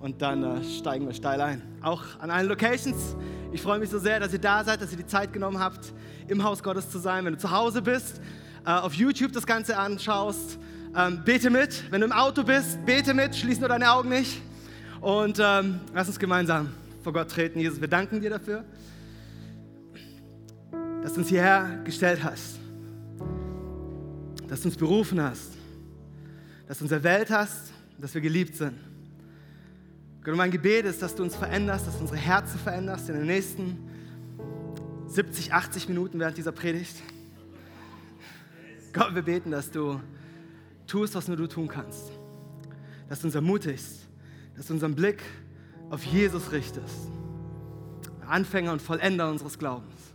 und dann äh, steigen wir steil ein. Auch an allen Locations. Ich freue mich so sehr, dass ihr da seid, dass ihr die Zeit genommen habt, im Haus Gottes zu sein. Wenn du zu Hause bist, äh, auf YouTube das Ganze anschaust, ähm, bete mit. Wenn du im Auto bist, bete mit, schließ nur deine Augen nicht. Und ähm, lass uns gemeinsam vor Gott treten. Jesus, wir danken dir dafür, dass du uns hierher gestellt hast, dass du uns berufen hast, dass du uns erwählt hast, dass wir geliebt sind. Gott, mein Gebet ist, dass du uns veränderst, dass du unsere Herzen veränderst in den nächsten 70, 80 Minuten während dieser Predigt. Gott, wir beten, dass du tust, was nur du tun kannst. Dass du uns ermutigst, dass du unseren Blick auf Jesus richtest. Anfänger und Vollender unseres Glaubens.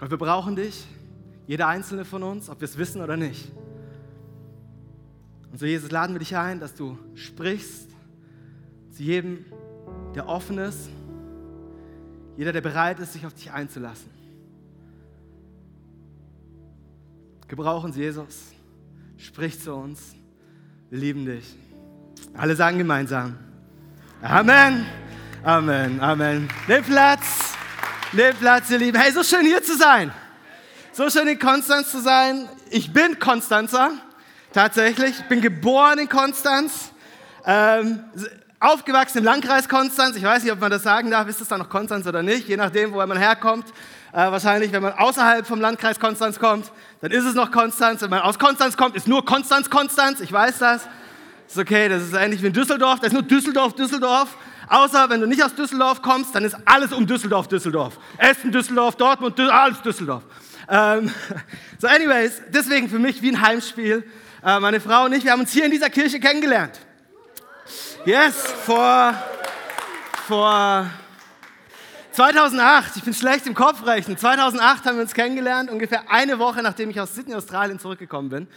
Und wir brauchen dich, jeder einzelne von uns, ob wir es wissen oder nicht. Und so, Jesus, laden wir dich ein, dass du sprichst zu jedem, der offen ist, jeder, der bereit ist, sich auf dich einzulassen. Gebrauchen Sie Jesus. Sprich zu uns. Wir lieben dich. Alle sagen gemeinsam. Amen. Amen. Amen. Nehmt Platz. Nehmt Platz, ihr Lieben. Hey, so schön hier zu sein. So schön in Konstanz zu sein. Ich bin Konstanzer. Tatsächlich. Ich bin geboren in Konstanz. Ähm, aufgewachsen im Landkreis Konstanz. Ich weiß nicht, ob man das sagen darf. Ist es da noch Konstanz oder nicht? Je nachdem, wo man herkommt. Äh, wahrscheinlich, wenn man außerhalb vom Landkreis Konstanz kommt, dann ist es noch Konstanz. Wenn man aus Konstanz kommt, ist nur Konstanz Konstanz. Ich weiß das. Ist okay, das ist ähnlich wie in Düsseldorf. Das ist nur Düsseldorf, Düsseldorf. Außer wenn du nicht aus Düsseldorf kommst, dann ist alles um Düsseldorf, Düsseldorf. Essen, Düsseldorf, Dortmund, Düsseldorf, alles Düsseldorf. Ähm, so, anyways, deswegen für mich wie ein Heimspiel. Äh, meine Frau und ich, wir haben uns hier in dieser Kirche kennengelernt. Yes, vor, vor 2008, ich bin schlecht im Kopfrechnen, 2008 haben wir uns kennengelernt, ungefähr eine Woche nachdem ich aus Sydney, Australien zurückgekommen bin.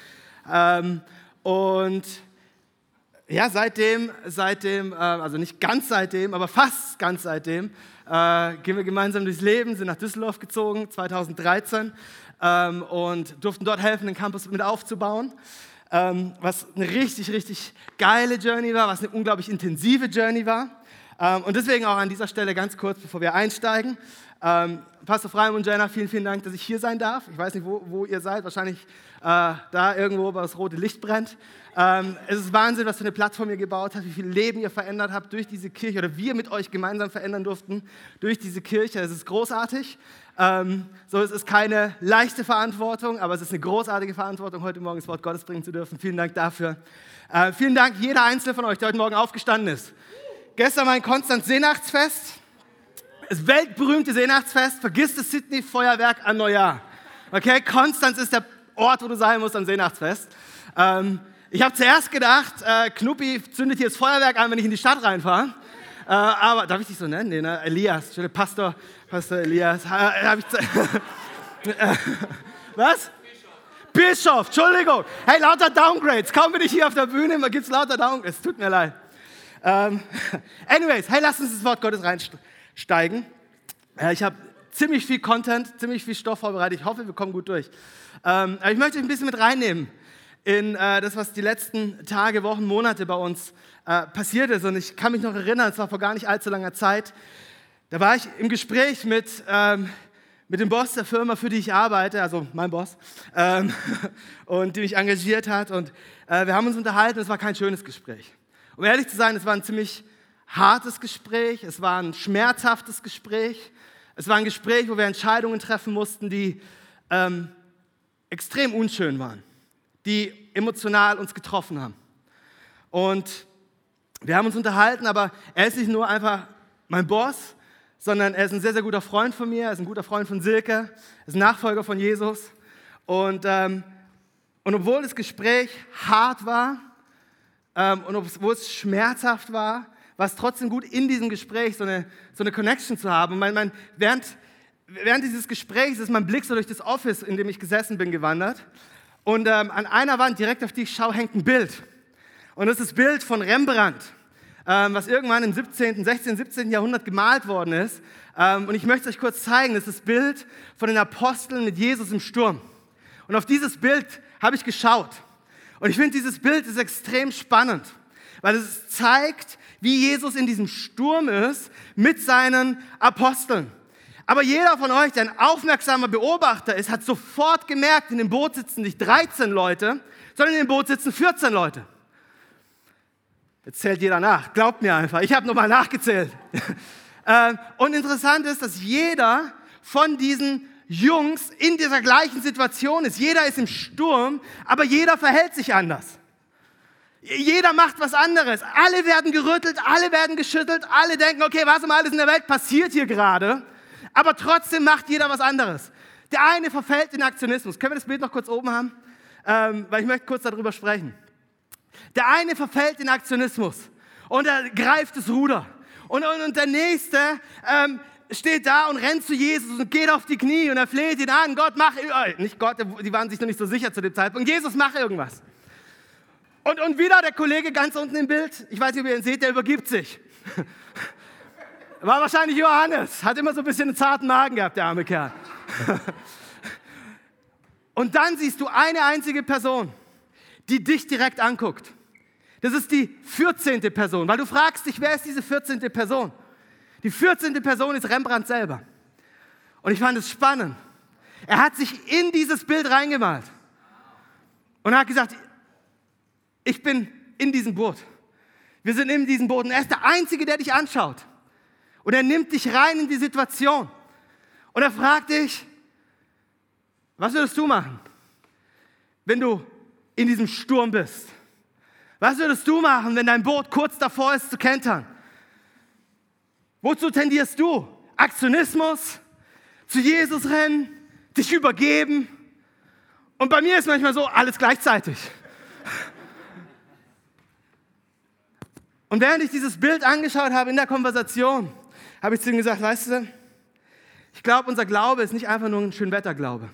Ähm, und ja, seitdem, seitdem, äh, also nicht ganz seitdem, aber fast ganz seitdem, äh, gehen wir gemeinsam durchs Leben, sind nach Düsseldorf gezogen, 2013, ähm, und durften dort helfen, den Campus mit aufzubauen. Ähm, was eine richtig, richtig geile Journey war, was eine unglaublich intensive Journey war. Ähm, und deswegen auch an dieser Stelle ganz kurz, bevor wir einsteigen. Ähm, Pastor Freim und Jenna, vielen, vielen Dank, dass ich hier sein darf. Ich weiß nicht, wo, wo ihr seid, wahrscheinlich äh, da irgendwo, wo das rote Licht brennt. Ähm, es ist Wahnsinn, was für eine Plattform ihr gebaut habt, wie viel Leben ihr verändert habt durch diese Kirche oder wir mit euch gemeinsam verändern durften durch diese Kirche. Es ist großartig. Ähm, so, es ist keine leichte Verantwortung, aber es ist eine großartige Verantwortung, heute Morgen das Wort Gottes bringen zu dürfen. Vielen Dank dafür. Äh, vielen Dank jeder Einzelne von euch, der heute Morgen aufgestanden ist. Gestern war ein Konstanz Seenachtsfest. Das weltberühmte Seenachtsfest. Vergiss das Sydney Feuerwerk an Neujahr. Okay, Konstanz ist der Ort, wo du sein musst am Seenachtsfest. Ähm, ich habe zuerst gedacht, äh, Knuppi zündet hier das Feuerwerk an, wenn ich in die Stadt reinfahre. Äh, aber darf ich dich so nennen? Nee, ne? Elias, Pastor, Pastor Elias. Äh, was? Bischof, Entschuldigung. Hey, lauter Downgrades. Kaum bin ich hier auf der Bühne, gibt es lauter Downgrades. Tut mir leid. Ähm, anyways, hey, lass uns das Wort Gottes reinsteigen. Äh, ich habe ziemlich viel Content, ziemlich viel Stoff vorbereitet. Ich hoffe, wir kommen gut durch. Ähm, aber ich möchte euch ein bisschen mit reinnehmen in äh, das, was die letzten Tage, Wochen, Monate bei uns äh, passiert ist. Und ich kann mich noch erinnern, es war vor gar nicht allzu langer Zeit. Da war ich im Gespräch mit, ähm, mit dem Boss der Firma, für die ich arbeite, also mein Boss, ähm, und die mich engagiert hat. Und äh, wir haben uns unterhalten. Es war kein schönes Gespräch. Um ehrlich zu sein, es war ein ziemlich hartes Gespräch, es war ein schmerzhaftes Gespräch, es war ein Gespräch, wo wir Entscheidungen treffen mussten, die ähm, extrem unschön waren, die emotional uns getroffen haben. Und wir haben uns unterhalten, aber er ist nicht nur einfach mein Boss, sondern er ist ein sehr, sehr guter Freund von mir, er ist ein guter Freund von Silke, er ist ein Nachfolger von Jesus. Und, ähm, und obwohl das Gespräch hart war, ähm, und wo es schmerzhaft war, war es trotzdem gut, in diesem Gespräch so eine, so eine Connection zu haben. Mein, mein, während, während dieses Gesprächs ist mein Blick so durch das Office, in dem ich gesessen bin, gewandert. Und ähm, an einer Wand, direkt auf die ich schaue, hängt ein Bild. Und das ist das Bild von Rembrandt, ähm, was irgendwann im 17., 16., 17. Jahrhundert gemalt worden ist. Ähm, und ich möchte es euch kurz zeigen. Das ist das Bild von den Aposteln mit Jesus im Sturm. Und auf dieses Bild habe ich geschaut. Und ich finde, dieses Bild ist extrem spannend, weil es zeigt, wie Jesus in diesem Sturm ist mit seinen Aposteln. Aber jeder von euch, der ein aufmerksamer Beobachter ist, hat sofort gemerkt, in dem Boot sitzen nicht 13 Leute, sondern in dem Boot sitzen 14 Leute. Jetzt zählt jeder nach. Glaubt mir einfach. Ich habe nochmal nachgezählt. Ähm, und interessant ist, dass jeder von diesen Jungs in dieser gleichen Situation ist. Jeder ist im Sturm, aber jeder verhält sich anders. Jeder macht was anderes. Alle werden gerüttelt, alle werden geschüttelt, alle denken, okay, was um alles in der Welt passiert hier gerade? Aber trotzdem macht jeder was anderes. Der eine verfällt in Aktionismus. Können wir das Bild noch kurz oben haben? Ähm, weil ich möchte kurz darüber sprechen. Der eine verfällt in Aktionismus und er greift das Ruder. Und, und, und der nächste ähm, steht da und rennt zu Jesus und geht auf die Knie und er fleht ihn an, Gott, mach, äh, nicht Gott, die waren sich noch nicht so sicher zu dem Zeitpunkt, Jesus, mach irgendwas. Und, und wieder der Kollege ganz unten im Bild, ich weiß nicht, ob ihr ihn seht, der übergibt sich. War wahrscheinlich Johannes, hat immer so ein bisschen einen zarten Magen gehabt, der arme Kerl. Und dann siehst du eine einzige Person, die dich direkt anguckt. Das ist die 14. Person, weil du fragst dich, wer ist diese 14. Person? Die 14. Person ist Rembrandt selber. Und ich fand es spannend. Er hat sich in dieses Bild reingemalt und hat gesagt, ich bin in diesem Boot. Wir sind in diesem Boot und er ist der Einzige, der dich anschaut. Und er nimmt dich rein in die Situation. Und er fragt dich, was würdest du machen, wenn du in diesem Sturm bist? Was würdest du machen, wenn dein Boot kurz davor ist zu kentern? Wozu tendierst du? Aktionismus? Zu Jesus rennen? Dich übergeben? Und bei mir ist manchmal so, alles gleichzeitig. Und während ich dieses Bild angeschaut habe in der Konversation, habe ich zu ihm gesagt, weißt du, ich glaube, unser Glaube ist nicht einfach nur ein Schönwetterglaube.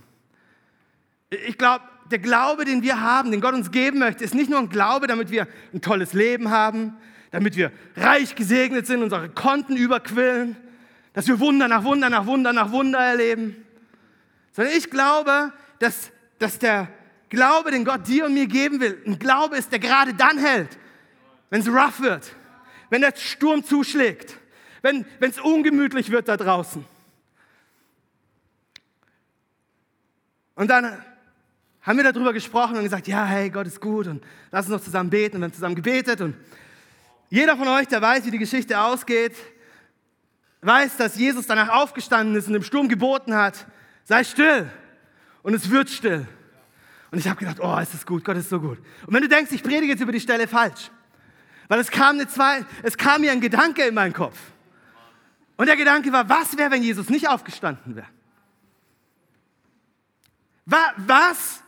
Ich glaube, der Glaube, den wir haben, den Gott uns geben möchte, ist nicht nur ein Glaube, damit wir ein tolles Leben haben, damit wir reich gesegnet sind, unsere Konten überquillen, dass wir Wunder nach Wunder nach Wunder nach Wunder erleben, sondern ich glaube, dass, dass der Glaube, den Gott dir und mir geben will, ein Glaube ist, der gerade dann hält, wenn es rough wird, wenn der Sturm zuschlägt, wenn es ungemütlich wird da draußen. Und dann haben wir darüber gesprochen und gesagt, ja, hey, Gott ist gut und lass uns noch zusammen beten und wir haben zusammen gebetet und jeder von euch, der weiß, wie die Geschichte ausgeht, weiß, dass Jesus danach aufgestanden ist und im Sturm geboten hat, sei still und es wird still. Und ich habe gedacht, oh, ist das gut, Gott ist so gut. Und wenn du denkst, ich predige jetzt über die Stelle falsch, weil es kam, eine zwei, es kam mir ein Gedanke in meinen Kopf. Und der Gedanke war, was wäre, wenn Jesus nicht aufgestanden wäre? Was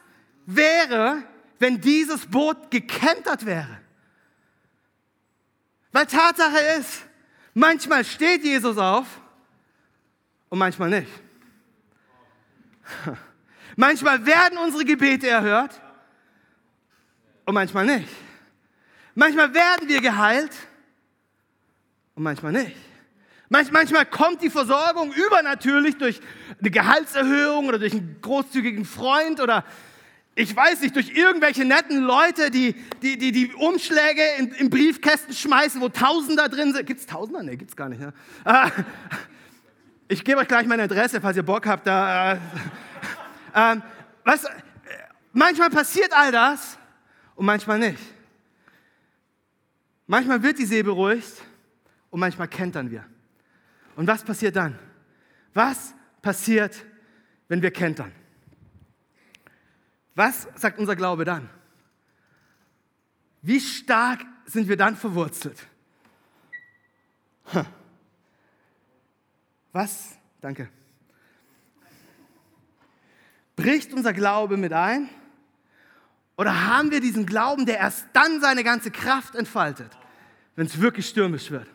wäre, wenn dieses Boot gekentert wäre? Weil Tatsache ist, manchmal steht Jesus auf und manchmal nicht. Manchmal werden unsere Gebete erhört und manchmal nicht. Manchmal werden wir geheilt und manchmal nicht. Manchmal kommt die Versorgung übernatürlich durch eine Gehaltserhöhung oder durch einen großzügigen Freund oder ich weiß nicht, durch irgendwelche netten Leute, die die, die, die Umschläge in, in Briefkästen schmeißen, wo Tausender drin sind. Gibt es Tausender? Nee, gibt es gar nicht. Ne? ich gebe euch gleich meine Adresse, falls ihr Bock habt. Da, äh, äh, was, manchmal passiert all das und manchmal nicht. Manchmal wird die See beruhigt und manchmal kentern wir. Und was passiert dann? Was passiert, wenn wir kentern? Was sagt unser Glaube dann? Wie stark sind wir dann verwurzelt? Was? Danke. Bricht unser Glaube mit ein? Oder haben wir diesen Glauben, der erst dann seine ganze Kraft entfaltet, wenn es wirklich stürmisch wird?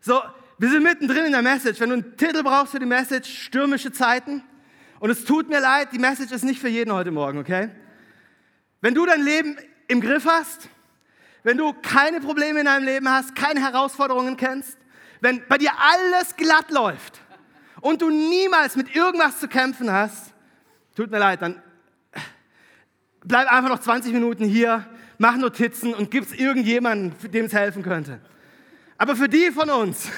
So, wir sind mittendrin in der Message. Wenn du einen Titel brauchst für die Message, stürmische Zeiten. Und es tut mir leid, die Message ist nicht für jeden heute Morgen, okay? Wenn du dein Leben im Griff hast, wenn du keine Probleme in deinem Leben hast, keine Herausforderungen kennst, wenn bei dir alles glatt läuft und du niemals mit irgendwas zu kämpfen hast, tut mir leid, dann bleib einfach noch 20 Minuten hier, mach Notizen und gib es irgendjemandem, dem es helfen könnte. Aber für die von uns,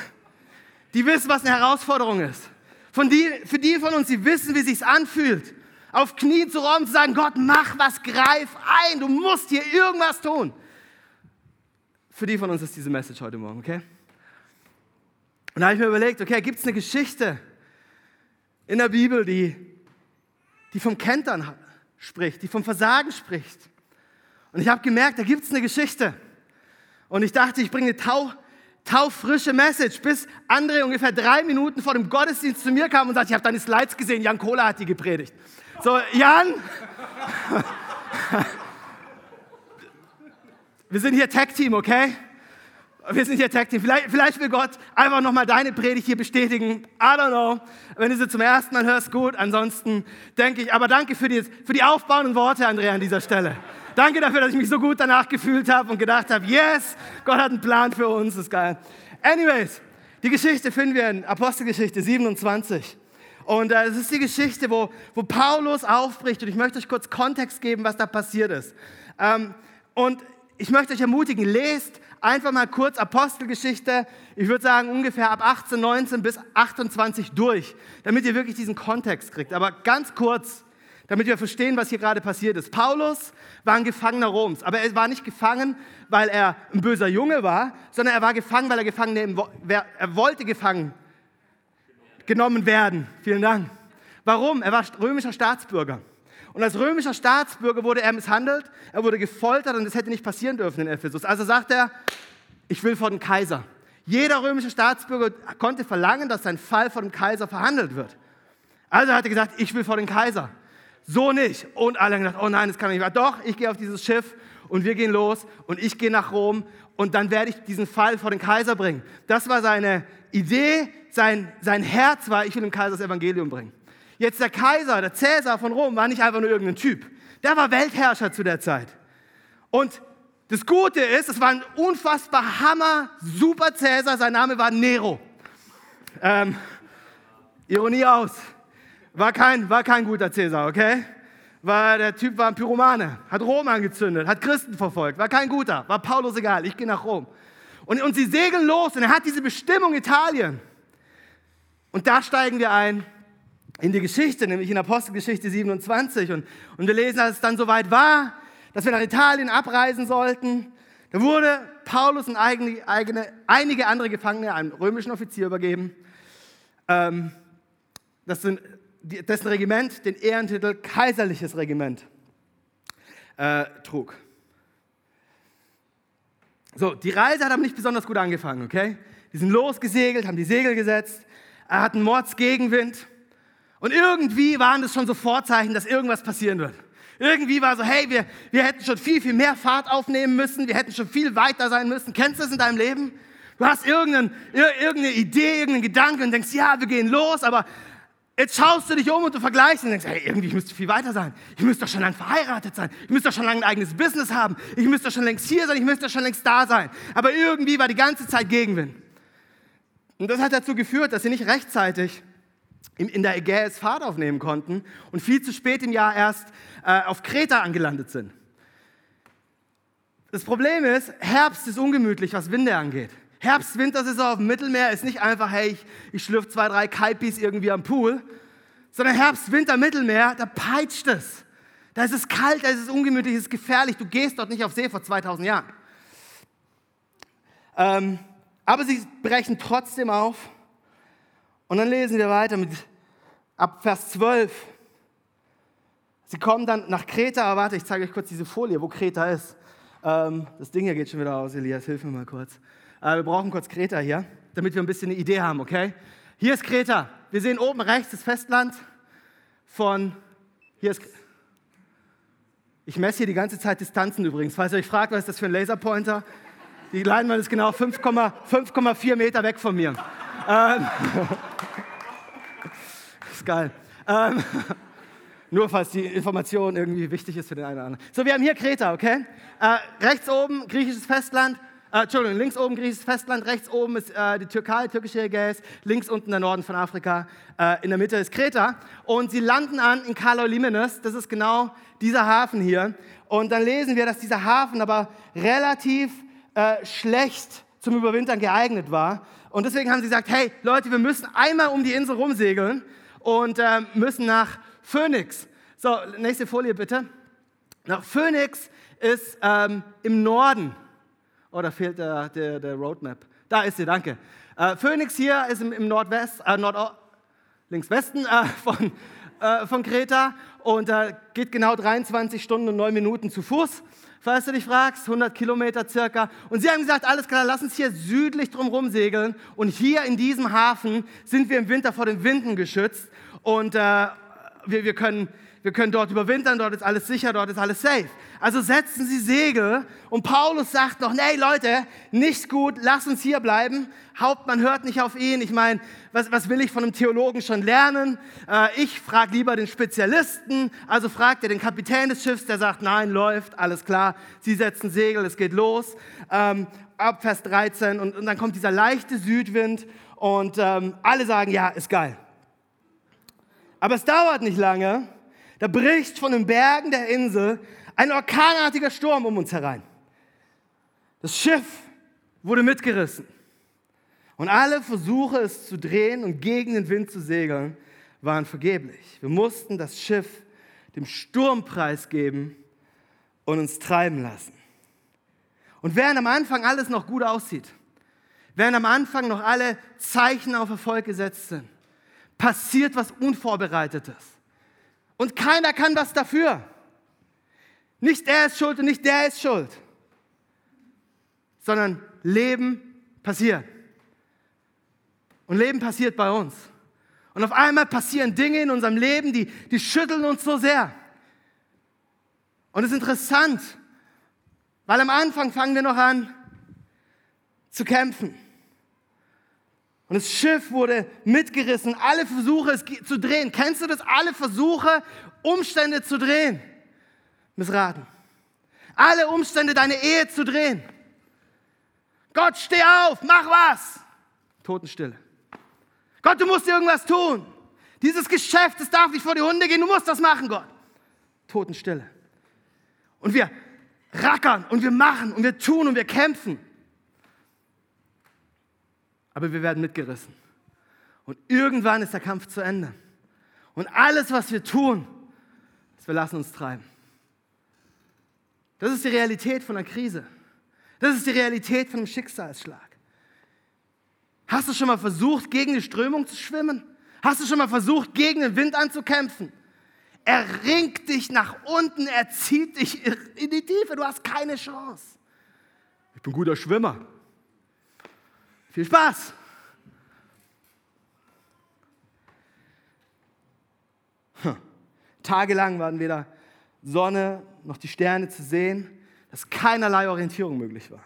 die wissen, was eine Herausforderung ist, von die, für die von uns, die wissen, wie es sich anfühlt, auf Knie zu räumen, zu sagen, Gott, mach was, greif ein, du musst hier irgendwas tun. Für die von uns ist diese Message heute Morgen, okay? Und da habe ich mir überlegt, okay, gibt es eine Geschichte in der Bibel, die, die vom Kentern spricht, die vom Versagen spricht. Und ich habe gemerkt, da gibt es eine Geschichte. Und ich dachte, ich bringe eine tau, taufrische Message, bis André ungefähr drei Minuten vor dem Gottesdienst zu mir kam und sagte, ich habe deine Slides gesehen, Jan Kohler hat die gepredigt. So, Jan, wir sind hier Tag-Team, okay? Wir sind hier Tag Team. Vielleicht, vielleicht will Gott einfach nochmal deine Predigt hier bestätigen. I don't know. Wenn du sie zum ersten Mal hörst, gut. Ansonsten denke ich, aber danke für die, für die aufbauenden Worte, Andrea, an dieser Stelle. Danke dafür, dass ich mich so gut danach gefühlt habe und gedacht habe, yes, Gott hat einen Plan für uns. Das ist geil. Anyways, die Geschichte finden wir in Apostelgeschichte 27. Und äh, es ist die Geschichte, wo, wo Paulus aufbricht. Und ich möchte euch kurz Kontext geben, was da passiert ist. Ähm, und ich möchte euch ermutigen, lest einfach mal kurz Apostelgeschichte, ich würde sagen ungefähr ab 18, 19 bis 28 durch, damit ihr wirklich diesen Kontext kriegt. Aber ganz kurz, damit wir verstehen, was hier gerade passiert ist. Paulus war ein Gefangener Roms, aber er war nicht gefangen, weil er ein böser Junge war, sondern er war gefangen, weil er gefangen er wollte gefangen genommen werden. Vielen Dank. Warum? Er war römischer Staatsbürger. Und als römischer Staatsbürger wurde er misshandelt, er wurde gefoltert und das hätte nicht passieren dürfen in Ephesus. Also sagt er, ich will vor den Kaiser. Jeder römische Staatsbürger konnte verlangen, dass sein Fall vor dem Kaiser verhandelt wird. Also hat er gesagt, ich will vor den Kaiser. So nicht. Und alle haben gedacht, oh nein, das kann nicht wahr. Doch, ich gehe auf dieses Schiff und wir gehen los und ich gehe nach Rom und dann werde ich diesen Fall vor den Kaiser bringen. Das war seine Idee, sein, sein Herz war, ich will dem Kaiser das Evangelium bringen. Jetzt der Kaiser, der Cäsar von Rom, war nicht einfach nur irgendein Typ. Der war Weltherrscher zu der Zeit. Und das Gute ist, es war ein unfassbar Hammer, super Cäsar, sein Name war Nero. Ähm, Ironie aus. War kein, war kein guter Cäsar, okay? War, der Typ war ein Pyromane, hat Rom angezündet, hat Christen verfolgt, war kein guter, war Paulus egal, ich gehe nach Rom. Und, und sie segeln los und er hat diese Bestimmung Italien. Und da steigen wir ein in die Geschichte, nämlich in Apostelgeschichte 27. Und, und wir lesen, als es dann soweit war, dass wir nach Italien abreisen sollten, da wurde Paulus und eigene, eigene, einige andere Gefangene einem römischen Offizier übergeben, ähm, sind, dessen Regiment den Ehrentitel Kaiserliches Regiment äh, trug. So, die Reise hat aber nicht besonders gut angefangen, okay? Die sind losgesegelt, haben die Segel gesetzt, hat einen Mordsgegenwind und irgendwie waren das schon so Vorzeichen, dass irgendwas passieren wird. Irgendwie war so, hey, wir, wir hätten schon viel, viel mehr Fahrt aufnehmen müssen, wir hätten schon viel weiter sein müssen. Kennst du das in deinem Leben? Du hast irgendeine, irgendeine Idee, irgendeinen Gedanken und denkst, ja, wir gehen los, aber jetzt schaust du dich um und du vergleichst und denkst, hey, irgendwie, müsste viel weiter sein. Ich müsste doch schon lange verheiratet sein. Ich müsste doch schon lange ein eigenes Business haben. Ich müsste doch schon längst hier sein. Ich müsste doch schon längst da sein. Aber irgendwie war die ganze Zeit Gegenwind. Und das hat dazu geführt, dass sie nicht rechtzeitig in der Ägäis Fahrt aufnehmen konnten und viel zu spät im Jahr erst äh, auf Kreta angelandet sind. Das Problem ist, Herbst ist ungemütlich, was Winde angeht. Herbst, Wintersaison auf dem Mittelmeer ist nicht einfach, hey, ich, ich schlürfe zwei, drei Kaipis irgendwie am Pool, sondern Herbst, Winter, Mittelmeer, da peitscht es. Da ist es kalt, da ist es ungemütlich, es ist gefährlich. Du gehst dort nicht auf See vor 2000 Jahren. Ähm, aber sie brechen trotzdem auf und dann lesen wir weiter mit ab Vers 12. Sie kommen dann nach Kreta, aber warte, ich zeige euch kurz diese Folie, wo Kreta ist. Ähm, das Ding hier geht schon wieder aus, Elias, hilf mir mal kurz. Äh, wir brauchen kurz Kreta hier, damit wir ein bisschen eine Idee haben, okay? Hier ist Kreta. Wir sehen oben rechts das Festland von, hier ist, Ich messe hier die ganze Zeit Distanzen übrigens. Falls ihr euch fragt, was ist das für ein Laserpointer? Die Leinwand ist genau 5,4 Meter weg von mir. Ähm, ist geil. Ähm, nur falls die Information irgendwie wichtig ist für den einen oder anderen. So, wir haben hier Kreta, okay? Äh, rechts oben griechisches Festland. Äh, Entschuldigung, links oben griechisches Festland, rechts oben ist äh, die Türkei, türkische Ägäis, links unten der Norden von Afrika, äh, in der Mitte ist Kreta. Und sie landen an in Kalolimenes, das ist genau dieser Hafen hier. Und dann lesen wir, dass dieser Hafen aber relativ äh, schlecht zum Überwintern geeignet war. Und deswegen haben sie gesagt, hey Leute, wir müssen einmal um die Insel rumsegeln und äh, müssen nach Phoenix. So, nächste Folie bitte. Nach Phoenix ist ähm, im Norden Oh, da fehlt der, der, der Roadmap. Da ist sie, danke. Äh, Phoenix hier ist im, im Nordwest, äh, Nord links Westen äh, von, äh, von Kreta und äh, geht genau 23 Stunden und 9 Minuten zu Fuß, falls du dich fragst, 100 Kilometer circa. Und sie haben gesagt, alles klar, lass uns hier südlich drumherum segeln und hier in diesem Hafen sind wir im Winter vor den Winden geschützt und äh, wir, wir können wir können dort überwintern, dort ist alles sicher, dort ist alles safe. Also setzen sie Segel und Paulus sagt noch, nee Leute, nicht gut, lass uns hier bleiben. Hauptmann hört nicht auf ihn. Ich meine, was, was will ich von einem Theologen schon lernen? Äh, ich frage lieber den Spezialisten. Also fragt er den Kapitän des Schiffs, der sagt, nein, läuft, alles klar. Sie setzen Segel, es geht los. Ähm, ab Vers 13 und, und, dann kommt dieser leichte Südwind und ähm, alle sagen, ja, ist geil. Aber es dauert nicht lange da bricht von den Bergen der Insel ein orkanartiger Sturm um uns herein. Das Schiff wurde mitgerissen. Und alle Versuche, es zu drehen und gegen den Wind zu segeln, waren vergeblich. Wir mussten das Schiff dem Sturm preisgeben und uns treiben lassen. Und während am Anfang alles noch gut aussieht, während am Anfang noch alle Zeichen auf Erfolg gesetzt sind, passiert was Unvorbereitetes. Und keiner kann was dafür. Nicht er ist schuld und nicht der ist schuld, sondern Leben passiert. Und Leben passiert bei uns. Und auf einmal passieren Dinge in unserem Leben, die, die schütteln uns so sehr. Und es ist interessant, weil am Anfang fangen wir noch an zu kämpfen. Und das Schiff wurde mitgerissen. Alle Versuche, es zu drehen. Kennst du das? Alle Versuche, Umstände zu drehen. Missraten. Alle Umstände, deine Ehe zu drehen. Gott, steh auf, mach was. Totenstille. Gott, du musst irgendwas tun. Dieses Geschäft, das darf nicht vor die Hunde gehen, du musst das machen, Gott. Totenstille. Und wir rackern und wir machen und wir tun und wir kämpfen aber wir werden mitgerissen. Und irgendwann ist der Kampf zu Ende. Und alles, was wir tun, ist, wir lassen uns treiben. Das ist die Realität von einer Krise. Das ist die Realität von einem Schicksalsschlag. Hast du schon mal versucht, gegen die Strömung zu schwimmen? Hast du schon mal versucht, gegen den Wind anzukämpfen? Er ringt dich nach unten, er zieht dich in die Tiefe, du hast keine Chance. Ich bin guter Schwimmer. Viel Spaß! Tagelang waren weder Sonne noch die Sterne zu sehen, dass keinerlei Orientierung möglich war.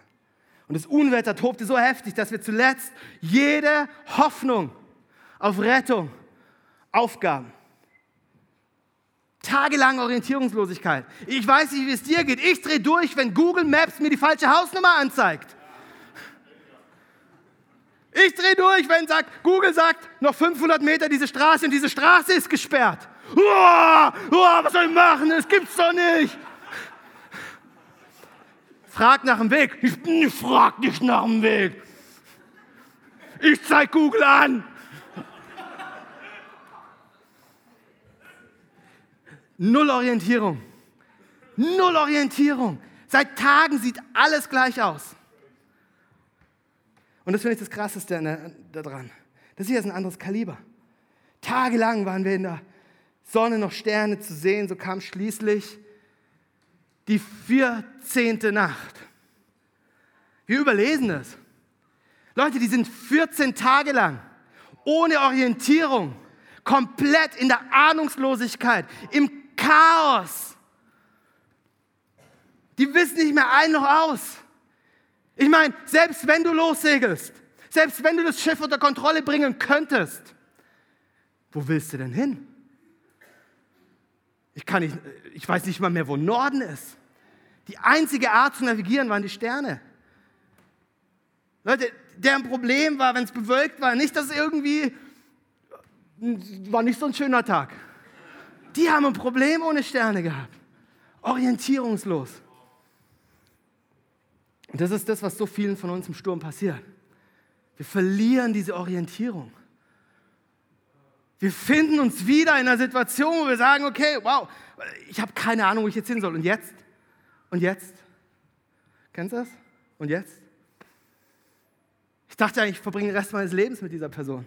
Und das Unwetter tobte so heftig, dass wir zuletzt jede Hoffnung auf Rettung aufgaben. Tagelang Orientierungslosigkeit. Ich weiß nicht, wie es dir geht. Ich drehe durch, wenn Google Maps mir die falsche Hausnummer anzeigt. Ich drehe durch, wenn sagt, Google sagt, noch 500 Meter diese Straße und diese Straße ist gesperrt. Uah, uah, was soll ich machen? Das gibt's doch nicht. Frag nach dem Weg. Ich, ich frag nicht nach dem Weg. Ich zeig Google an. Null Orientierung. Null Orientierung. Seit Tagen sieht alles gleich aus. Und das finde ich das Krasseste daran. Das ist ein anderes Kaliber. Tagelang waren wir in der Sonne noch Sterne zu sehen, so kam schließlich die 14. Nacht. Wir überlesen es. Leute, die sind 14 Tage lang ohne Orientierung, komplett in der Ahnungslosigkeit, im Chaos Die wissen nicht mehr ein noch aus. Ich meine, selbst wenn du lossegelst, selbst wenn du das Schiff unter Kontrolle bringen könntest, wo willst du denn hin? Ich, kann nicht, ich weiß nicht mal mehr, wo Norden ist. Die einzige Art zu navigieren waren die Sterne. Leute, deren Problem war, wenn es bewölkt war, nicht, dass irgendwie, war nicht so ein schöner Tag. Die haben ein Problem ohne Sterne gehabt. Orientierungslos. Und das ist das, was so vielen von uns im Sturm passiert. Wir verlieren diese Orientierung. Wir finden uns wieder in einer Situation, wo wir sagen, okay, wow, ich habe keine Ahnung, wo ich jetzt hin soll. Und jetzt? Und jetzt? Kennst du das? Und jetzt? Ich dachte eigentlich, ich verbringe den Rest meines Lebens mit dieser Person.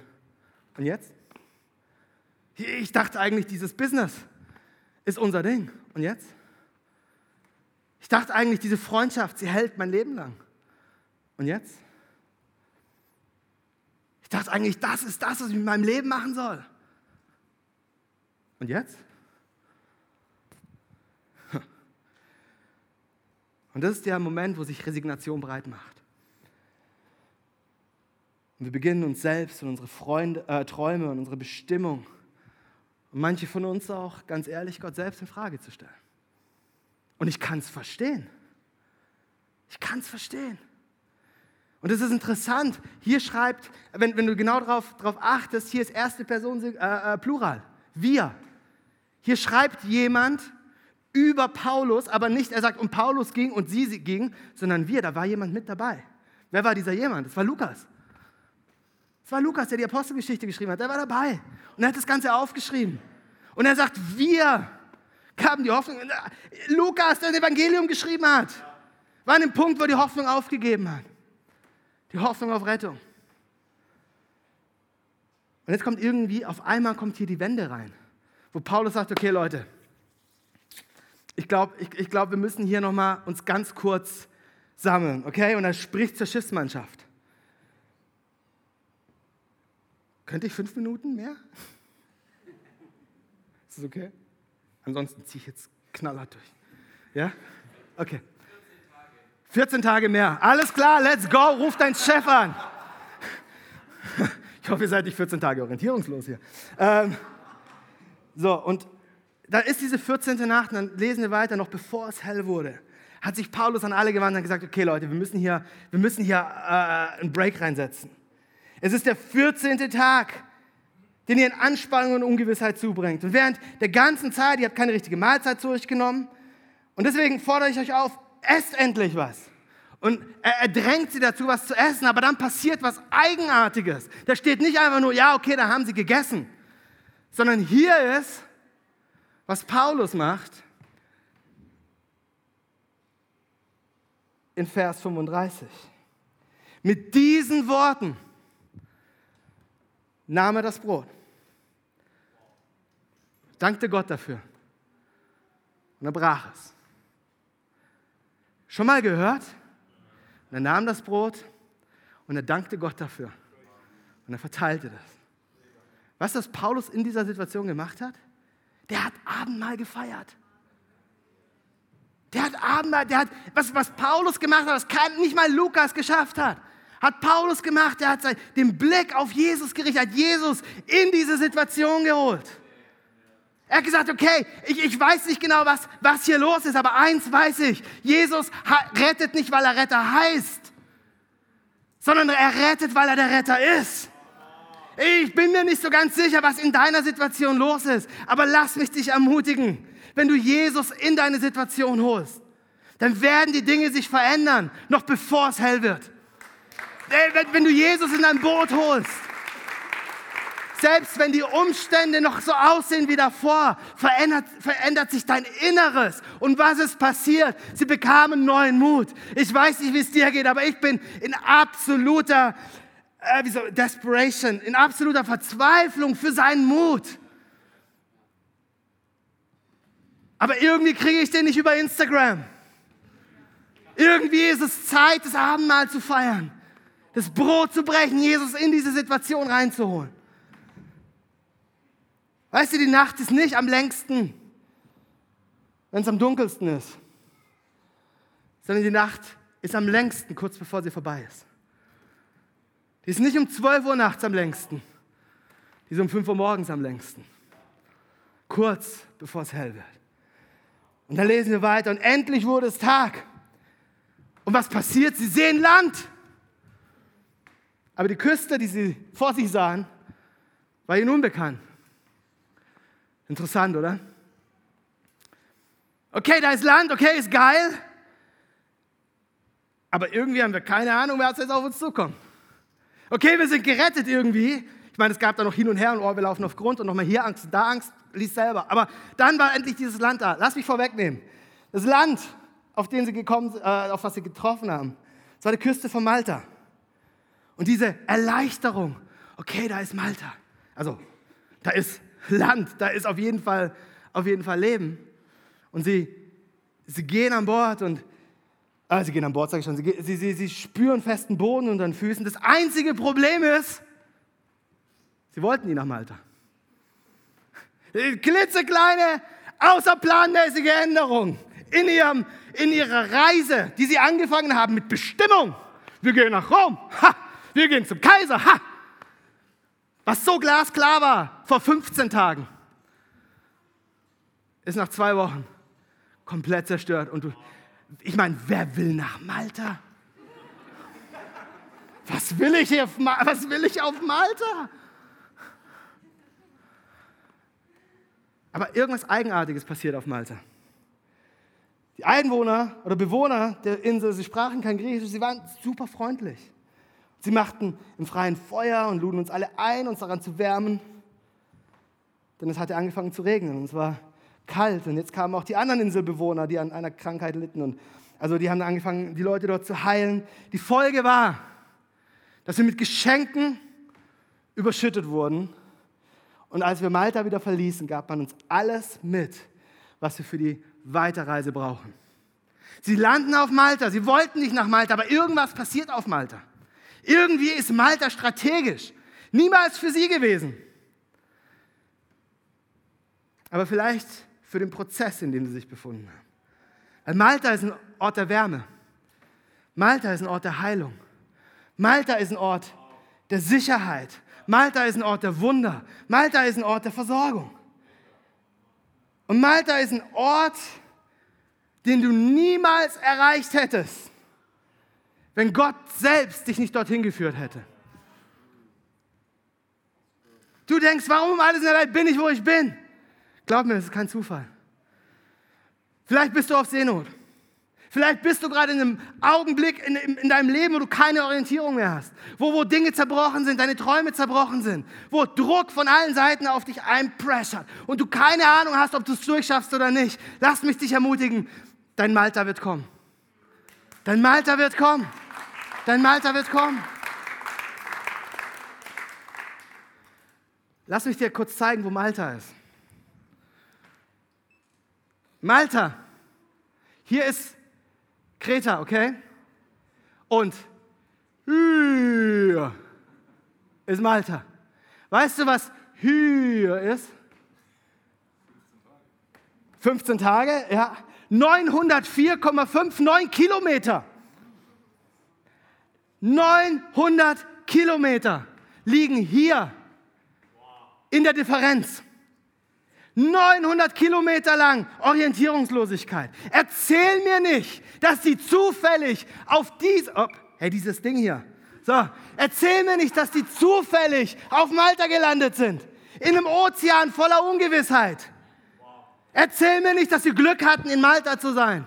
Und jetzt? Ich dachte eigentlich, dieses Business ist unser Ding. Und jetzt? Ich dachte eigentlich, diese Freundschaft, sie hält mein Leben lang. Und jetzt? Ich dachte eigentlich, das ist das, was ich mit meinem Leben machen soll. Und jetzt? Und das ist der Moment, wo sich Resignation breit macht. Und wir beginnen uns selbst und unsere Freunde, äh, Träume und unsere Bestimmung und manche von uns auch, ganz ehrlich, Gott selbst in Frage zu stellen. Und ich kann es verstehen. Ich kann es verstehen. Und es ist interessant, hier schreibt, wenn, wenn du genau darauf drauf achtest, hier ist erste Person äh, äh, Plural, wir. Hier schreibt jemand über Paulus, aber nicht, er sagt, um Paulus ging und sie ging, sondern wir, da war jemand mit dabei. Wer war dieser jemand? Das war Lukas. Das war Lukas, der die Apostelgeschichte geschrieben hat. Der war dabei und er hat das Ganze aufgeschrieben. Und er sagt, wir gaben die Hoffnung. Lukas, der das Evangelium geschrieben hat, war an dem Punkt, wo die Hoffnung aufgegeben hat. Die Hoffnung auf Rettung. Und jetzt kommt irgendwie, auf einmal kommt hier die Wende rein wo Paulus sagt, okay Leute, ich glaube, ich, ich glaub, wir müssen hier nochmal uns ganz kurz sammeln, okay? Und er spricht zur Schiffsmannschaft. Könnte ich fünf Minuten mehr? Ist das okay? Ansonsten ziehe ich jetzt knallhart durch. Ja? Okay. 14 Tage mehr. Alles klar, let's go. Ruf deinen Chef an. Ich hoffe, ihr seid nicht 14 Tage orientierungslos hier. Ähm, so, und da ist diese 14. Nacht, und dann lesen wir weiter, noch bevor es hell wurde, hat sich Paulus an alle gewandt und gesagt, okay Leute, wir müssen hier, wir müssen hier äh, einen Break reinsetzen. Es ist der 14. Tag, den ihr in Anspannung und Ungewissheit zubringt. Und während der ganzen Zeit, ihr habt keine richtige Mahlzeit zu euch genommen, und deswegen fordere ich euch auf, esst endlich was. Und er, er, drängt sie dazu, was zu essen, aber dann passiert was Eigenartiges. Da steht nicht einfach nur, ja, okay, da haben sie gegessen, sondern hier ist, was Paulus macht in Vers 35. Mit diesen Worten nahm er das Brot, dankte Gott dafür und er brach es. Schon mal gehört? Und er nahm das Brot und er dankte Gott dafür und er verteilte das. Was Paulus in dieser Situation gemacht hat? Der hat Abendmahl gefeiert. Der hat Abendmahl, der hat, was, was Paulus gemacht hat, was kein, nicht mal Lukas geschafft hat, hat Paulus gemacht. Der hat den Blick auf Jesus gerichtet, hat Jesus in diese Situation geholt. Er hat gesagt, okay, ich, ich weiß nicht genau, was, was hier los ist, aber eins weiß ich, Jesus rettet nicht, weil er Retter heißt, sondern er rettet, weil er der Retter ist. Ich bin mir nicht so ganz sicher, was in deiner Situation los ist, aber lass mich dich ermutigen. Wenn du Jesus in deine Situation holst, dann werden die Dinge sich verändern, noch bevor es hell wird. Wenn du Jesus in dein Boot holst, selbst wenn die Umstände noch so aussehen wie davor, verändert, verändert sich dein Inneres. Und was ist passiert? Sie bekamen neuen Mut. Ich weiß nicht, wie es dir geht, aber ich bin in absoluter äh, so, Desperation, in absoluter Verzweiflung für seinen Mut. Aber irgendwie kriege ich den nicht über Instagram. Irgendwie ist es Zeit, das Abendmahl zu feiern, das Brot zu brechen, Jesus in diese Situation reinzuholen. Weißt du, die Nacht ist nicht am längsten, wenn es am dunkelsten ist, sondern die Nacht ist am längsten, kurz bevor sie vorbei ist. Die ist nicht um 12 Uhr nachts am längsten, die ist um 5 Uhr morgens am längsten. Kurz bevor es hell wird. Und dann lesen wir weiter und endlich wurde es Tag. Und was passiert? Sie sehen Land. Aber die Küste, die sie vor sich sahen, war ihnen unbekannt. Interessant, oder? Okay, da ist Land, okay, ist geil. Aber irgendwie haben wir keine Ahnung, wer jetzt auf uns zukommt. Okay, wir sind gerettet irgendwie. Ich meine, es gab da noch hin und her und oh, wir laufen auf Grund und nochmal hier Angst, da Angst, liest selber. Aber dann war endlich dieses Land da. Lass mich vorwegnehmen. Das Land, auf, den sie gekommen, äh, auf was sie getroffen haben, das war die Küste von Malta. Und diese Erleichterung, okay, da ist Malta. Also, da ist Land, da ist auf jeden Fall, auf jeden Fall Leben. Und sie, sie gehen an Bord und Ah, sie gehen an Bord, sage ich schon. Sie, sie, sie, sie spüren festen Boden unter den Füßen. Das einzige Problem ist, sie wollten nie nach Malta. Klitzekleine, außerplanmäßige Änderung in, ihrem, in ihrer Reise, die sie angefangen haben mit Bestimmung. Wir gehen nach Rom. Ha! Wir gehen zum Kaiser. Ha! Was so glasklar war vor 15 Tagen, ist nach zwei Wochen komplett zerstört. Und du, ich meine, wer will nach Malta? Was will ich, auf, was will ich auf Malta? Aber irgendwas Eigenartiges passiert auf Malta. Die Einwohner oder Bewohner der Insel, sie sprachen kein Griechisch, sie waren super freundlich. Sie machten im freien Feuer und luden uns alle ein, uns daran zu wärmen. Denn es hatte angefangen zu regnen und es war kalt. Und jetzt kamen auch die anderen Inselbewohner, die an einer Krankheit litten. Und also die haben angefangen, die Leute dort zu heilen. Die Folge war, dass wir mit Geschenken überschüttet wurden. Und als wir Malta wieder verließen, gab man uns alles mit, was wir für die Weiterreise brauchen. Sie landen auf Malta. Sie wollten nicht nach Malta, aber irgendwas passiert auf Malta. Irgendwie ist Malta strategisch. Niemals für sie gewesen. Aber vielleicht für den Prozess, in dem sie sich befunden haben. Weil Malta ist ein Ort der Wärme. Malta ist ein Ort der Heilung. Malta ist ein Ort der Sicherheit. Malta ist ein Ort der Wunder. Malta ist ein Ort der Versorgung. Und Malta ist ein Ort, den du niemals erreicht hättest, wenn Gott selbst dich nicht dorthin geführt hätte. Du denkst, warum alles in der Welt bin ich, wo ich bin? Glaub mir, das ist kein Zufall. Vielleicht bist du auf Seenot. Vielleicht bist du gerade in einem Augenblick in, in, in, deinem Leben, wo du keine Orientierung mehr hast. Wo, wo Dinge zerbrochen sind, deine Träume zerbrochen sind. Wo Druck von allen Seiten auf dich einpressert. Und du keine Ahnung hast, ob du es durchschaffst oder nicht. Lass mich dich ermutigen. Dein Malta wird kommen. Dein Malta wird kommen. Dein Malta wird kommen. Lass mich dir kurz zeigen, wo Malta ist. Malta. Hier ist Kreta, okay? Und hier ist Malta. Weißt du, was hier ist? 15 Tage, ja. 904,59 Kilometer. 900 Kilometer liegen hier in der Differenz. 900 Kilometer lang Orientierungslosigkeit. Erzähl mir nicht, dass sie zufällig auf dies, oh, hey, dieses Ding hier. So, erzähl mir nicht, dass die zufällig auf Malta gelandet sind. In einem Ozean voller Ungewissheit. Erzähl mir nicht, dass sie Glück hatten, in Malta zu sein.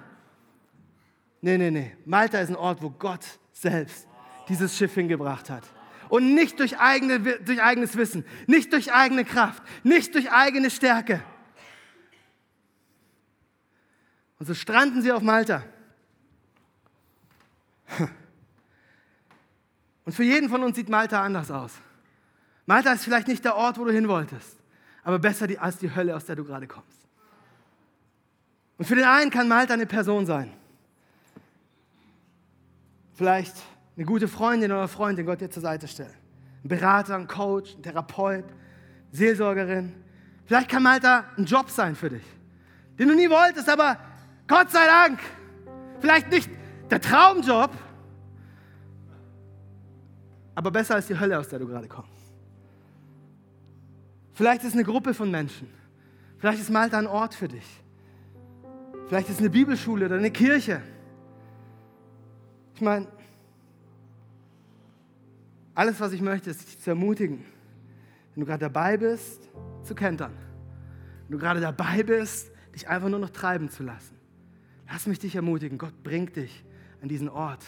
Nee, nee, nee. Malta ist ein Ort, wo Gott selbst dieses Schiff hingebracht hat. Und nicht durch, eigene, durch eigenes Wissen, nicht durch eigene Kraft, nicht durch eigene Stärke. Und so stranden sie auf Malta. Und für jeden von uns sieht Malta anders aus. Malta ist vielleicht nicht der Ort, wo du hin wolltest, aber besser als die Hölle, aus der du gerade kommst. Und für den einen kann Malta eine Person sein. Vielleicht eine gute Freundin oder Freund, den Gott dir zur Seite stellt. Ein Berater, ein Coach, ein Therapeut, Seelsorgerin. Vielleicht kann Malta ein Job sein für dich, den du nie wolltest, aber Gott sei Dank. Vielleicht nicht der Traumjob, aber besser als die Hölle, aus der du gerade kommst. Vielleicht ist eine Gruppe von Menschen. Vielleicht ist Malta ein Ort für dich. Vielleicht ist eine Bibelschule oder eine Kirche. Ich meine, alles, was ich möchte, ist dich zu ermutigen, wenn du gerade dabei bist, zu kentern. Wenn du gerade dabei bist, dich einfach nur noch treiben zu lassen. Lass mich dich ermutigen. Gott bringt dich an diesen Ort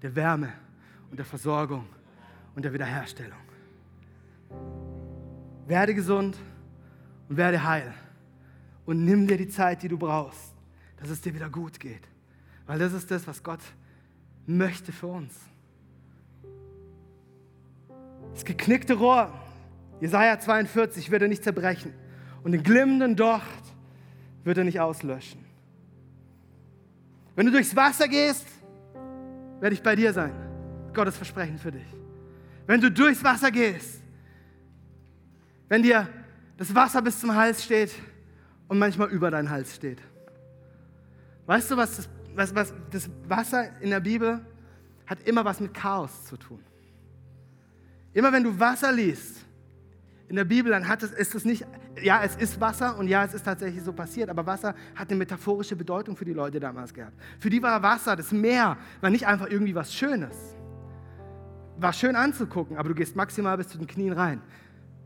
der Wärme und der Versorgung und der Wiederherstellung. Werde gesund und werde heil. Und nimm dir die Zeit, die du brauchst, dass es dir wieder gut geht. Weil das ist das, was Gott möchte für uns. Das geknickte Rohr, Jesaja 42, wird er nicht zerbrechen. Und den glimmenden Docht wird er nicht auslöschen. Wenn du durchs Wasser gehst, werde ich bei dir sein. Gottes Versprechen für dich. Wenn du durchs Wasser gehst, wenn dir das Wasser bis zum Hals steht und manchmal über deinen Hals steht. Weißt du, was das, was, was das Wasser in der Bibel hat immer was mit Chaos zu tun. Immer wenn du Wasser liest in der Bibel, dann hat es, ist es nicht, ja, es ist Wasser und ja, es ist tatsächlich so passiert, aber Wasser hat eine metaphorische Bedeutung für die Leute damals gehabt. Für die war Wasser, das Meer, war nicht einfach irgendwie was Schönes. War schön anzugucken, aber du gehst maximal bis zu den Knien rein,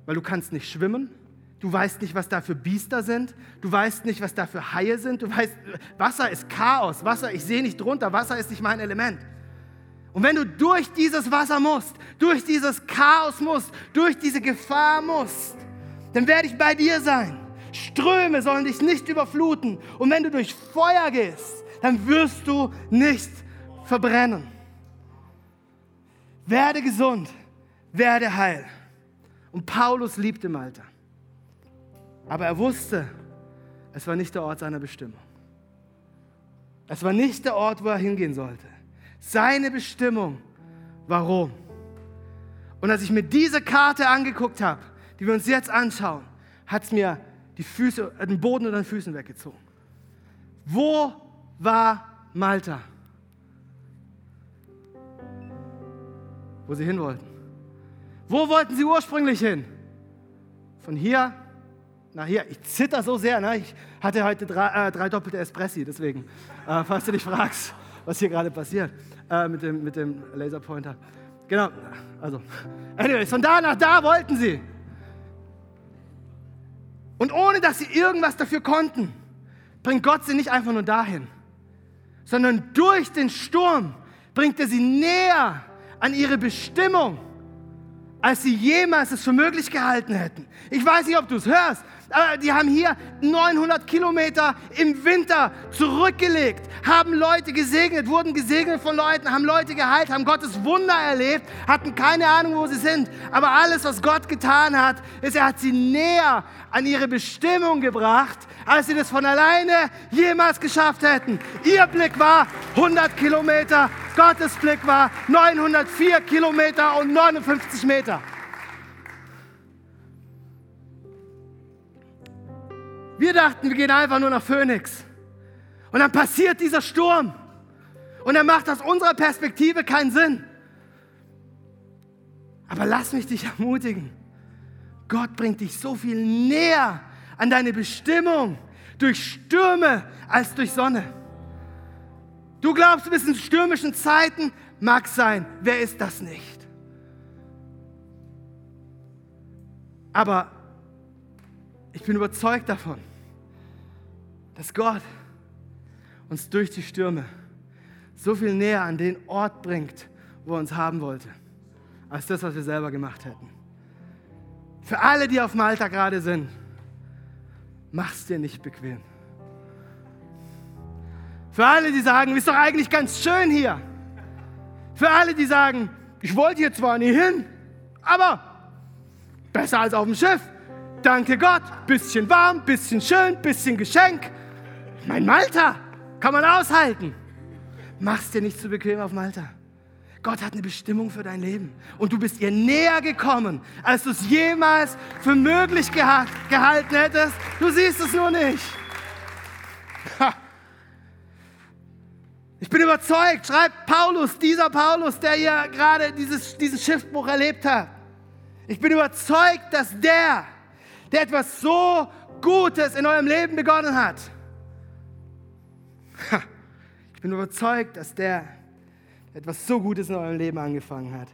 weil du kannst nicht schwimmen, Du weißt nicht, was da für Biester sind. Du weißt nicht, was da für Haie sind. Du weißt, Wasser ist Chaos. Wasser, ich sehe nicht drunter. Wasser ist nicht mein Element. Und wenn du durch dieses Wasser musst, durch dieses Chaos musst, durch diese Gefahr musst, dann werde ich bei dir sein. Ströme sollen dich nicht überfluten. Und wenn du durch Feuer gehst, dann wirst du nicht verbrennen. Werde gesund, werde heil. Und Paulus liebte Malta. Aber er wusste, es war nicht der Ort seiner Bestimmung. Es war nicht der Ort, wo er hingehen sollte. Seine Bestimmung war Rom. Und als ich mir diese Karte angeguckt habe, die wir uns jetzt anschauen, hat es mir die Füße, den Boden unter den Füßen weggezogen. Wo war Malta? Wo sie hin wollten. Wo wollten sie ursprünglich hin? Von hier nach hier. Ich zitter so sehr. Ne? Ich hatte heute drei, äh, drei doppelte Espressi, deswegen, äh, falls du dich fragst, was hier gerade passiert äh, mit, dem, mit dem Laserpointer. Genau, also, anyways, von da nach da wollten sie. Und ohne dass sie irgendwas dafür konnten, bringt Gott sie nicht einfach nur dahin, sondern durch den Sturm bringt er sie näher an ihre Bestimmung, als sie jemals es für möglich gehalten hätten. Ich weiß nicht, ob du es hörst, die haben hier 900 Kilometer im Winter zurückgelegt, haben Leute gesegnet, wurden gesegnet von Leuten, haben Leute geheilt, haben Gottes Wunder erlebt, hatten keine Ahnung, wo sie sind. Aber alles, was Gott getan hat, ist, er hat sie näher an ihre Bestimmung gebracht, als sie das von alleine jemals geschafft hätten. Ihr Blick war 100 Kilometer, Gottes Blick war 904 Kilometer und 59 Meter. Wir dachten, wir gehen einfach nur nach Phoenix. Und dann passiert dieser Sturm. Und er macht aus unserer Perspektive keinen Sinn. Aber lass mich dich ermutigen. Gott bringt dich so viel näher an deine Bestimmung durch Stürme als durch Sonne. Du glaubst, du bist in stürmischen Zeiten? Mag sein. Wer ist das nicht? Aber ich bin überzeugt davon, dass Gott uns durch die Stürme so viel näher an den Ort bringt, wo er uns haben wollte, als das, was wir selber gemacht hätten. Für alle, die auf Malta gerade sind, mach's dir nicht bequem. Für alle, die sagen, ist doch eigentlich ganz schön hier. Für alle, die sagen, ich wollte hier zwar nie hin, aber besser als auf dem Schiff. Danke Gott, bisschen warm, bisschen schön, bisschen Geschenk. Mein Malta kann man aushalten. Mach's dir nicht zu bequem auf Malta. Gott hat eine Bestimmung für dein Leben. Und du bist ihr näher gekommen, als du es jemals für möglich geha gehalten hättest. Du siehst es nur nicht. Ha. Ich bin überzeugt, schreibt Paulus, dieser Paulus, der hier gerade dieses, dieses Schiffbruch erlebt hat. Ich bin überzeugt, dass der, der etwas so Gutes in eurem Leben begonnen hat, ich bin überzeugt, dass der, der etwas so Gutes in eurem Leben angefangen hat,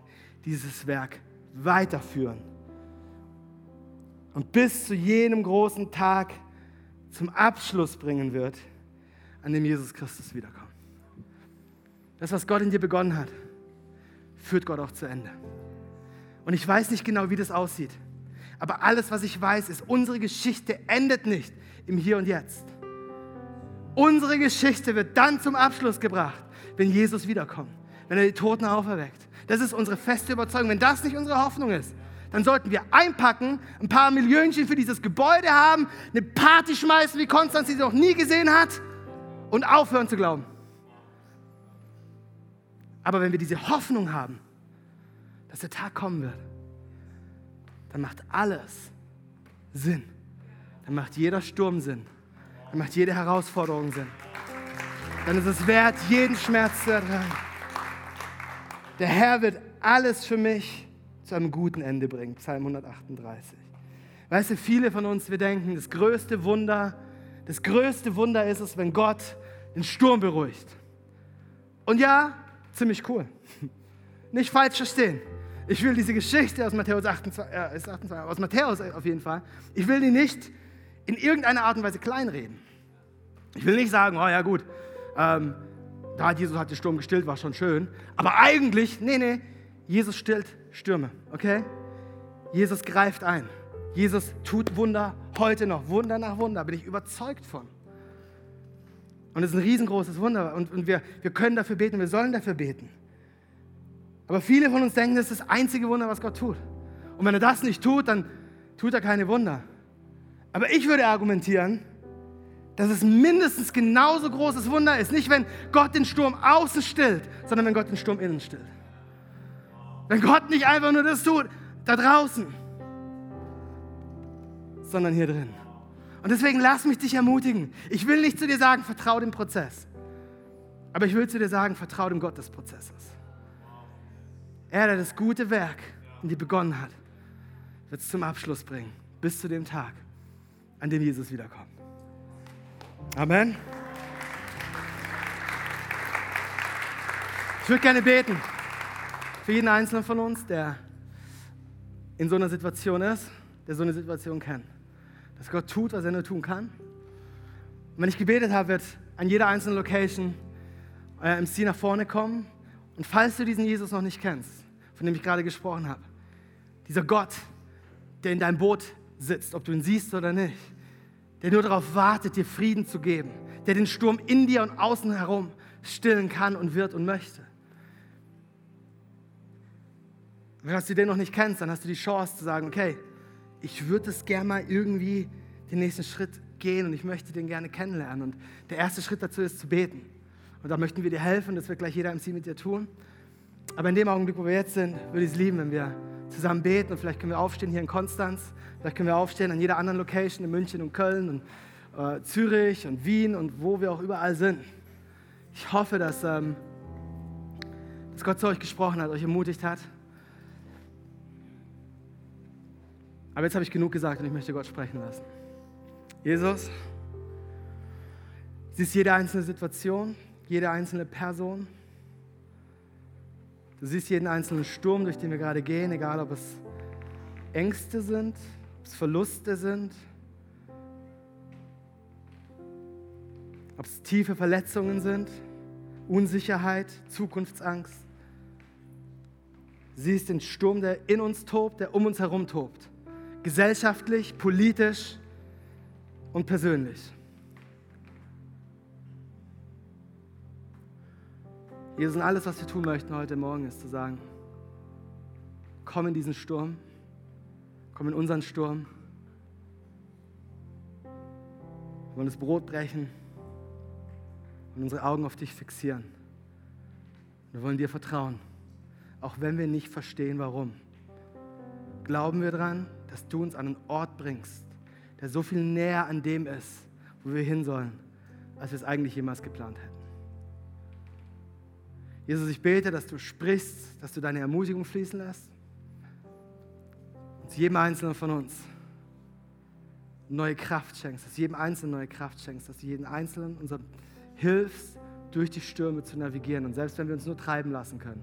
dieses Werk weiterführen und bis zu jenem großen Tag zum Abschluss bringen wird, an dem Jesus Christus wiederkommt. Das, was Gott in dir begonnen hat, führt Gott auch zu Ende. Und ich weiß nicht genau, wie das aussieht. Aber alles, was ich weiß, ist, unsere Geschichte endet nicht im Hier und Jetzt. Unsere Geschichte wird dann zum Abschluss gebracht, wenn Jesus wiederkommt, wenn er die Toten auferweckt. Das ist unsere feste Überzeugung. Wenn das nicht unsere Hoffnung ist, dann sollten wir einpacken, ein paar Millionchen für dieses Gebäude haben, eine Party schmeißen, wie Konstanz sie noch nie gesehen hat und aufhören zu glauben. Aber wenn wir diese Hoffnung haben, dass der Tag kommen wird, dann macht alles Sinn. Dann macht jeder Sturm Sinn. Dann macht jede Herausforderung Sinn. Dann ist es wert, jeden Schmerz zu ertragen. Der Herr wird alles für mich zu einem guten Ende bringen. Psalm 138. Weißt du, viele von uns, wir denken, das größte Wunder, das größte Wunder ist es, wenn Gott den Sturm beruhigt. Und ja, ziemlich cool. Nicht falsch verstehen. Ich will diese Geschichte aus Matthäus 28, äh, 28, aus Matthäus auf jeden Fall, ich will die nicht in irgendeiner Art und Weise kleinreden. Ich will nicht sagen, oh ja gut, ähm, da hat Jesus hat den Sturm gestillt, war schon schön. Aber eigentlich, nee, nee, Jesus stillt Stürme, okay? Jesus greift ein. Jesus tut Wunder heute noch, Wunder nach Wunder, bin ich überzeugt von. Und es ist ein riesengroßes Wunder und, und wir, wir können dafür beten, wir sollen dafür beten. Aber viele von uns denken, das ist das einzige Wunder, was Gott tut. Und wenn er das nicht tut, dann tut er keine Wunder. Aber ich würde argumentieren, dass es mindestens genauso großes Wunder ist. Nicht, wenn Gott den Sturm außen stillt, sondern wenn Gott den Sturm innen stillt. Wenn Gott nicht einfach nur das tut, da draußen, sondern hier drin. Und deswegen lass mich dich ermutigen. Ich will nicht zu dir sagen, vertrau dem Prozess. Aber ich will zu dir sagen, vertrau dem Gott des Prozesses. Er, der das gute Werk in dir begonnen hat, wird es zum Abschluss bringen, bis zu dem Tag, an dem Jesus wiederkommt. Amen. Ich würde gerne beten für jeden Einzelnen von uns, der in so einer Situation ist, der so eine Situation kennt. Dass Gott tut, was er nur tun kann. Und wenn ich gebetet habe, wird an jeder einzelnen Location euer MC nach vorne kommen. Und falls du diesen Jesus noch nicht kennst, von dem ich gerade gesprochen habe, dieser Gott, der in deinem Boot sitzt, ob du ihn siehst oder nicht, der nur darauf wartet, dir Frieden zu geben, der den Sturm in dir und außen herum stillen kann und wird und möchte. Wenn du den noch nicht kennst, dann hast du die Chance zu sagen, okay, ich würde es gerne mal irgendwie den nächsten Schritt gehen und ich möchte den gerne kennenlernen. Und der erste Schritt dazu ist zu beten. Und da möchten wir dir helfen, das wird gleich jeder MC mit dir tun. Aber in dem Augenblick, wo wir jetzt sind, würde ich es lieben, wenn wir zusammen beten und vielleicht können wir aufstehen hier in Konstanz, vielleicht können wir aufstehen an jeder anderen Location in München und Köln und äh, Zürich und Wien und wo wir auch überall sind. Ich hoffe, dass, ähm, dass Gott zu euch gesprochen hat, euch ermutigt hat. Aber jetzt habe ich genug gesagt und ich möchte Gott sprechen lassen. Jesus, siehst jede einzelne Situation, jede einzelne Person. Du siehst jeden einzelnen Sturm, durch den wir gerade gehen, egal ob es Ängste sind, ob es Verluste sind, ob es tiefe Verletzungen sind, Unsicherheit, Zukunftsangst. Siehst den Sturm, der in uns tobt, der um uns herum tobt gesellschaftlich, politisch und persönlich. Jesus, und alles, was wir tun möchten heute Morgen, ist zu sagen, komm in diesen Sturm, komm in unseren Sturm. Wir wollen das Brot brechen und unsere Augen auf dich fixieren. Wir wollen dir vertrauen, auch wenn wir nicht verstehen, warum. Glauben wir dran, dass du uns an einen Ort bringst, der so viel näher an dem ist, wo wir hin sollen, als wir es eigentlich jemals geplant hätten. Jesus, ich bete, dass du sprichst, dass du deine Ermutigung fließen lässt. Und jedem Einzelnen von uns neue Kraft schenkst, dass jedem Einzelnen neue Kraft schenkst, dass du jeden Einzelnen unser hilfst, durch die Stürme zu navigieren. Und selbst wenn wir uns nur treiben lassen können,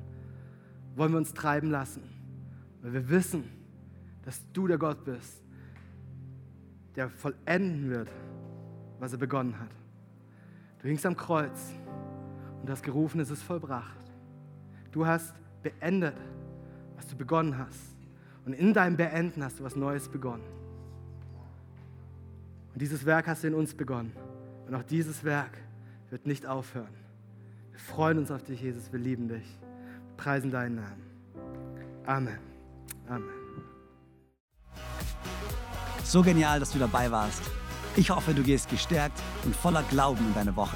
wollen wir uns treiben lassen, weil wir wissen, dass du der Gott bist, der vollenden wird, was er begonnen hat. Du hingst am Kreuz und hast gerufen, es ist vollbracht. Du hast beendet, was du begonnen hast. Und in deinem Beenden hast du was Neues begonnen. Und dieses Werk hast du in uns begonnen. Und auch dieses Werk wird nicht aufhören. Wir freuen uns auf dich, Jesus. Wir lieben dich. Wir preisen deinen Namen. Amen. Amen. So genial, dass du dabei warst. Ich hoffe, du gehst gestärkt und voller Glauben in deine Woche.